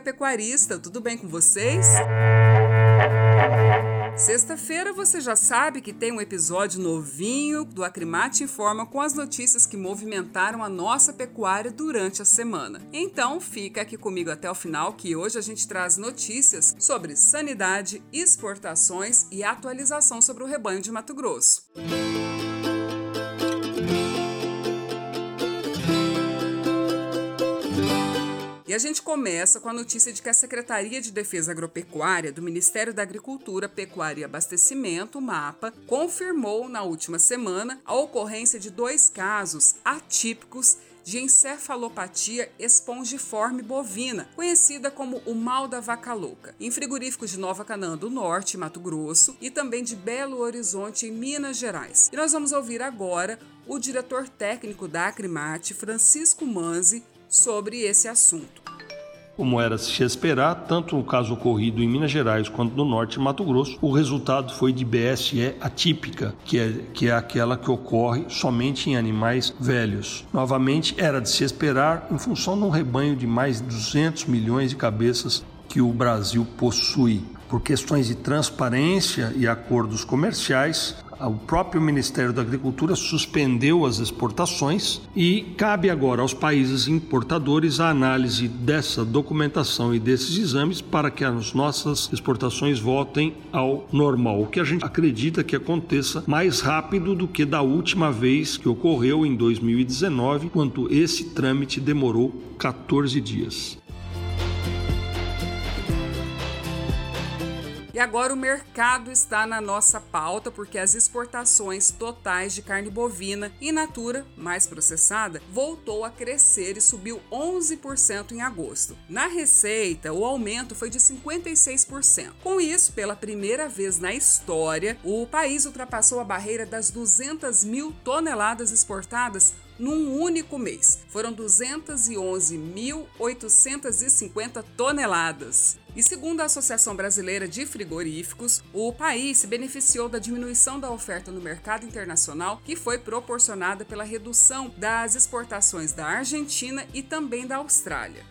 pecuarista, tudo bem com vocês? Sexta-feira você já sabe que tem um episódio novinho do Acrimate Informa com as notícias que movimentaram a nossa pecuária durante a semana. Então fica aqui comigo até o final que hoje a gente traz notícias sobre sanidade, exportações e atualização sobre o rebanho de Mato Grosso. Música E a gente começa com a notícia de que a Secretaria de Defesa Agropecuária do Ministério da Agricultura, Pecuária e Abastecimento, MAPA, confirmou na última semana a ocorrência de dois casos atípicos de encefalopatia espongiforme bovina, conhecida como o mal da vaca louca, em frigoríficos de Nova Canaã do Norte, Mato Grosso, e também de Belo Horizonte, em Minas Gerais. E nós vamos ouvir agora o diretor técnico da Acrimate, Francisco Manzi, sobre esse assunto. Como era se esperar, tanto no caso ocorrido em Minas Gerais quanto no norte de Mato Grosso, o resultado foi de BSE atípica, que é, que é aquela que ocorre somente em animais velhos. Novamente, era de se esperar em função de um rebanho de mais de 200 milhões de cabeças que o Brasil possui. Por questões de transparência e acordos comerciais, o próprio Ministério da Agricultura suspendeu as exportações e cabe agora aos países importadores a análise dessa documentação e desses exames para que as nossas exportações voltem ao normal, o que a gente acredita que aconteça mais rápido do que da última vez que ocorreu em 2019, quando esse trâmite demorou 14 dias. E agora o mercado está na nossa pauta porque as exportações totais de carne bovina in natura, mais processada, voltou a crescer e subiu 11% em agosto. Na receita, o aumento foi de 56%. Com isso, pela primeira vez na história, o país ultrapassou a barreira das 200 mil toneladas exportadas num único mês. Foram 211.850 toneladas. E segundo a Associação Brasileira de Frigoríficos, o país se beneficiou da diminuição da oferta no mercado internacional, que foi proporcionada pela redução das exportações da Argentina e também da Austrália.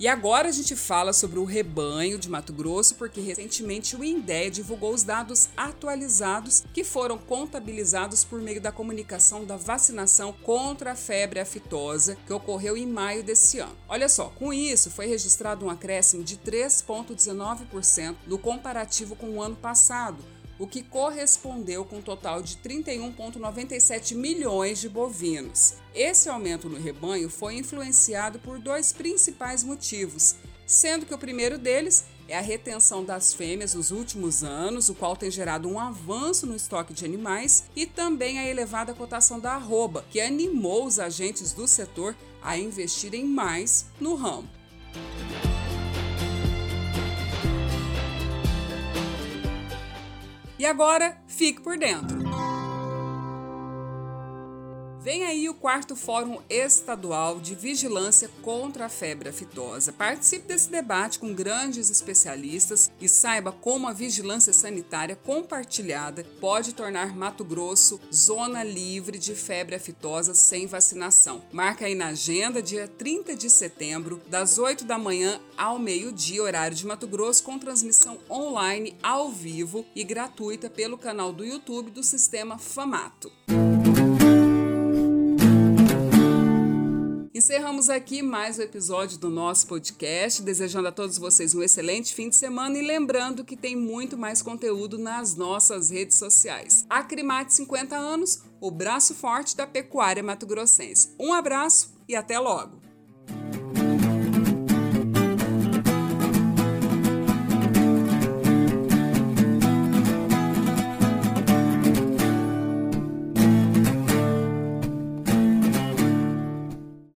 E agora a gente fala sobre o rebanho de Mato Grosso, porque recentemente o INDEA divulgou os dados atualizados que foram contabilizados por meio da comunicação da vacinação contra a febre aftosa, que ocorreu em maio desse ano. Olha só, com isso foi registrado um acréscimo de 3,19% no comparativo com o ano passado o que correspondeu com um total de 31,97 milhões de bovinos. Esse aumento no rebanho foi influenciado por dois principais motivos, sendo que o primeiro deles é a retenção das fêmeas nos últimos anos, o qual tem gerado um avanço no estoque de animais, e também a elevada cotação da arroba, que animou os agentes do setor a investirem mais no ramo. E agora, fique por dentro. Vem aí o quarto Fórum Estadual de Vigilância contra a Febre Aftosa. Participe desse debate com grandes especialistas e saiba como a vigilância sanitária compartilhada pode tornar Mato Grosso zona livre de febre aftosa sem vacinação. Marca aí na agenda, dia 30 de setembro, das 8 da manhã ao meio-dia, horário de Mato Grosso, com transmissão online ao vivo e gratuita pelo canal do YouTube do Sistema Famato. Encerramos aqui mais um episódio do nosso podcast, desejando a todos vocês um excelente fim de semana e lembrando que tem muito mais conteúdo nas nossas redes sociais. Acrimate 50 anos, o braço forte da pecuária mato-grossense. Um abraço e até logo!